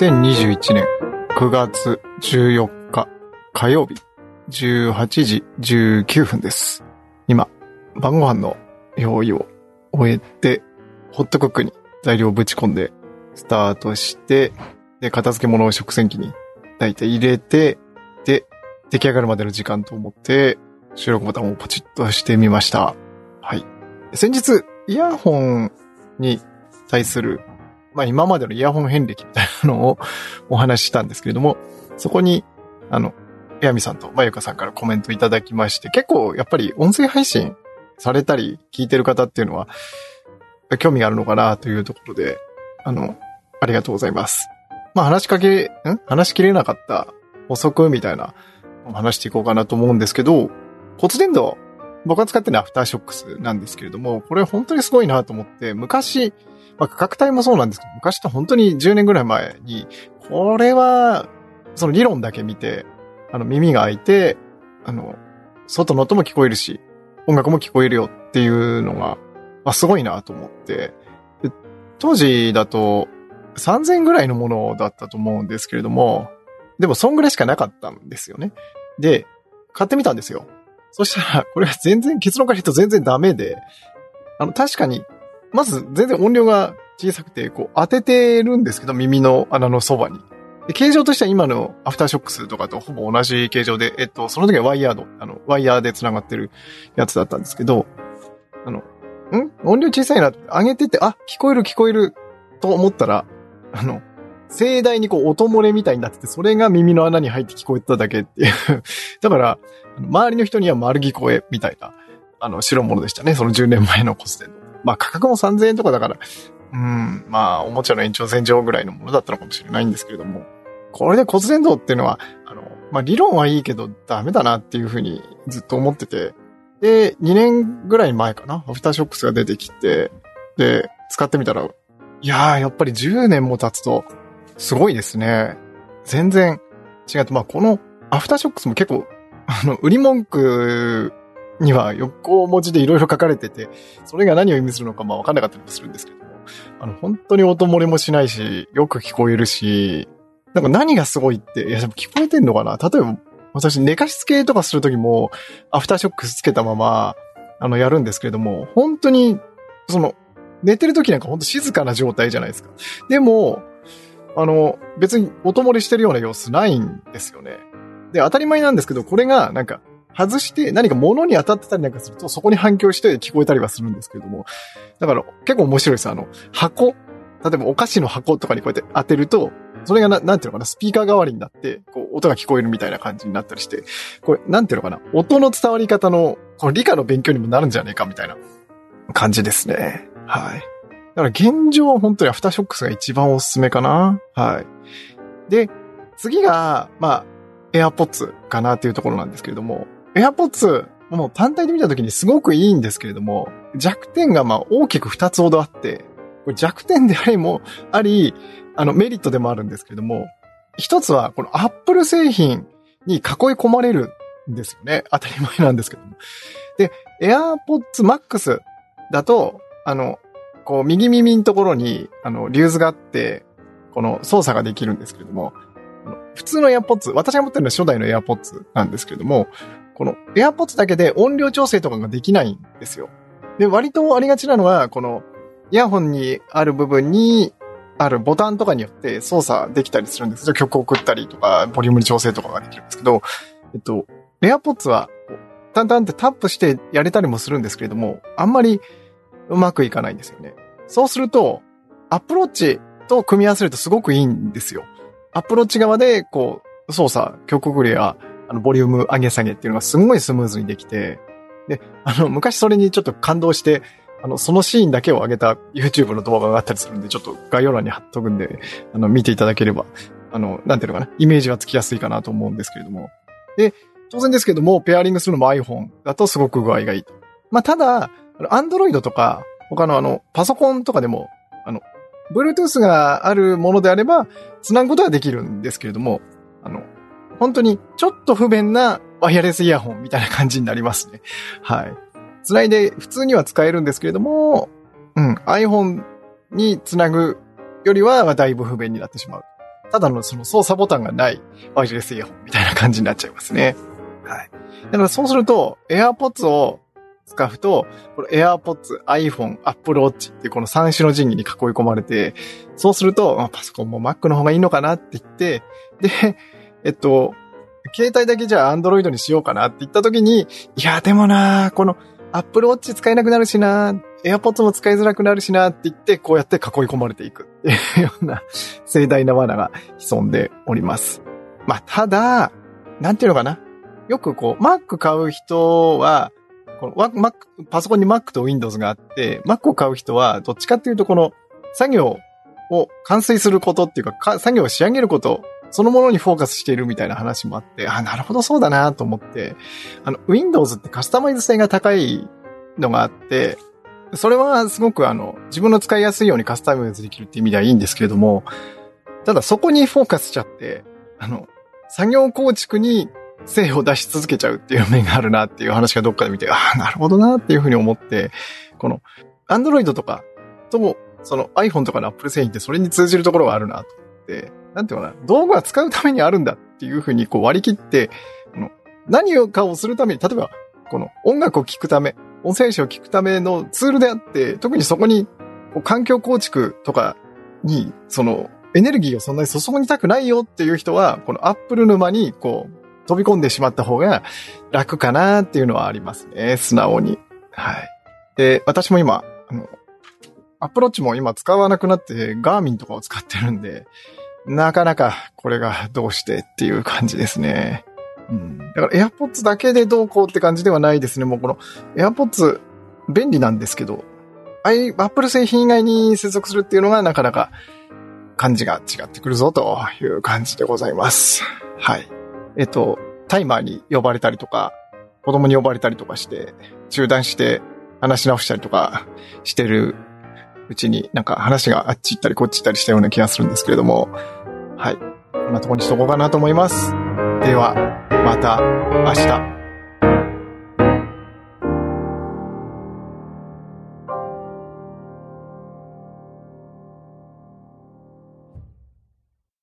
2021年9月14日火曜日18時19分です。今、晩ご飯の用意を終えて、ホットクックに材料をぶち込んで、スタートして、で、片付け物を食洗機に大体入れて、で、出来上がるまでの時間と思って、収録ボタンをポチッとしてみました。はい。先日、イヤホンに対する、まあ今までのイヤホン遍歴みたいなのをお話ししたんですけれども、そこに、あの、エアミさんとまゆかさんからコメントいただきまして、結構やっぱり音声配信されたり聞いてる方っていうのは、興味があるのかなというところで、あの、ありがとうございます。まあ話しかけ、ん？話しきれなかった補足みたいな話していこうかなと思うんですけど、骨伝導、僕が使ってるのはアフターショックスなんですけれども、これ本当にすごいなと思って、昔、まあ価格帯もそうなんですけど、昔と本当に10年ぐらい前に、これは、その理論だけ見て、あの耳が開いて、あの、外の音も聞こえるし、音楽も聞こえるよっていうのが、まあすごいなと思って、当時だと3000ぐらいのものだったと思うんですけれども、でもそんぐらいしかなかったんですよね。で、買ってみたんですよ。そしたら、これは全然、結論から言うと全然ダメで、あの、確かに、まず全然音量が小さくて、こう当ててるんですけど、耳の穴のそばに。で形状としては今のアフターショックスとかとほぼ同じ形状で、えっと、その時はワイヤード、あの、ワイヤーで繋がってるやつだったんですけど、あの、ん？音量小さいな上げてて、あ、聞こえる聞こえると思ったら、あの、盛大にこう音漏れみたいになってて、それが耳の穴に入って聞こえただけっていう。だから、周りの人には丸聞こえみたいな、あの、白物でしたね。その10年前のコステの。まあ価格も3000円とかだから、うん、まあおもちゃの延長線上ぐらいのものだったのかもしれないんですけれども、これで骨伝導っていうのは、あの、まあ理論はいいけどダメだなっていうふうにずっと思ってて、で、2年ぐらい前かな、アフターショックスが出てきて、で、使ってみたら、いやー、やっぱり10年も経つと、すごいですね。全然違って、まあこのアフターショックスも結構、あの、売り文句には横文字でいろいろ書かれてて、それが何を意味するのかまあわかんなかったりもするんですけども、あの、本当に音漏れもしないし、よく聞こえるし、なんか何がすごいって、いや、でも聞こえてんのかな？例えば、私寝かしつけとかするときも、アフターショックスつけたまま、あの、やるんですけれども、本当に、その、寝てる時なんか本当静かな状態じゃないですか。でも、あの、別に音漏れしてるような様子ないんですよね。で、当たり前なんですけど、これがなんか、外して何か物に当たってたりなんかすると、そこに反響して聞こえたりはするんですけれども、だから結構面白いです。あの、箱、例えばお菓子の箱とかにこうやって当てると、それがな、なんていうのかな、スピーカー代わりになって、こう、音が聞こえるみたいな感じになったりして、これ、なんていうのかな、音の伝わり方の、この理科の勉強にもなるんじゃねえかみたいな感じですね。はい。だから現状は本当にアフターショックスが一番おすすめかな。はい。で、次が、まあ、AirPods かなっていうところなんですけれども、AirPods、もう単体で見たときにすごくいいんですけれども、弱点がまあ大きく二つほどあって、弱点でありもあり、あのメリットでもあるんですけれども、一つはこの Apple 製品に囲い込まれるんですよね。当たり前なんですけども。で、AirPods Max だと、あの、こう右耳のところに、あの、リューズがあって、この操作ができるんですけれども、普通の AirPods、私が持ってるのは初代の AirPods なんですけれども、この AirPods だけで音量調整とかができないんですよ。で、割とありがちなのは、このイヤホンにある部分にあるボタンとかによって操作できたりするんですよ。曲を送ったりとか、ボリュームに調整とかができるんですけど、えっと、AirPods は、こうタンタンってタップしてやれたりもするんですけれども、あんまりうまくいかないんですよね。そうすると、アップローチと組み合わせるとすごくいいんですよ。アップローチ側で、こう、操作、曲送りや、あの、ボリューム上げ下げっていうのがすごいスムーズにできて、で、あの、昔それにちょっと感動して、あの、そのシーンだけを上げた YouTube の動画があったりするんで、ちょっと概要欄に貼っとくんで、あの、見ていただければ、あの、なんていうのかな、イメージはつきやすいかなと思うんですけれども。で、当然ですけども、ペアリングするのも iPhone だとすごく具合がいいと。まあ、ただ、Android とか、他のあの、パソコンとかでも、あの、Bluetooth があるものであれば、繋ぐことはできるんですけれども、あの、本当にちょっと不便なワイヤレスイヤホンみたいな感じになりますね。はい。繋いで普通には使えるんですけれども、うん、iPhone に繋ぐよりはだいぶ不便になってしまう。ただのその操作ボタンがないワイヤレスイヤホンみたいな感じになっちゃいますね。はい。だからそうすると、AirPods を使うと、この AirPods、iPhone、Apple Watch ってこの3種の神器に囲い込まれて、そうすると、まあ、パソコンも Mac の方がいいのかなって言って、で、えっと、携帯だけじゃあ Android にしようかなって言った時に、いや、でもなこの Apple Watch 使えなくなるしな AirPods も使いづらくなるしなって言って、こうやって囲い込まれていくっていうような盛大な罠が潜んでおります。まあ、ただ、なんていうのかな。よくこう、Mac 買う人は、この Mac、パソコンに Mac と Windows があって、Mac を買う人は、どっちかっていうとこの作業を完遂することっていうかか、作業を仕上げることそのものにフォーカスしているみたいな話もあって、あ、なるほどそうだなと思って、あの、Windows ってカスタマイズ性が高いのがあって、それはすごくあの、自分の使いやすいようにカスタマイズできるっていう意味ではいいんですけれども、ただそこにフォーカスしちゃって、あの、作業構築に精を出し続けちゃうっていう面があるなっていう話がどっかで見て、ああ、なるほどなっていうふうに思って、この、Android とかと、その iPhone とかの Apple 製品ってそれに通じるところがあるなと思って、なんていうかな、道具は使うためにあるんだっていうふうにこう割り切って、この何かをするために、例えば、この音楽を聴くため、音声詞を聞くためのツールであって、特にそこに環境構築とかに、そのエネルギーをそんなに注ぎたくないよっていう人は、このアップル沼にこう飛び込んでしまった方が楽かなっていうのはありますね。素直に。はい。で、私も今、あの、アプローチも今使わなくなってガーミンとかを使ってるんで、なかなかこれがどうしてっていう感じですね。うん。だから AirPods だけでどうこうって感じではないですね。もうこの AirPods 便利なんですけど、Apple 製品以外に接続するっていうのがなかなか感じが違ってくるぞという感じでございます。はい。えっと、タイマーに呼ばれたりとか、子供に呼ばれたりとかして、中断して話し直したりとかしてるうちになんか話があっち行ったりこっち行ったりしたような気がするんですけれども、はい。こんなとこにしとこうかなと思います。では、また明日。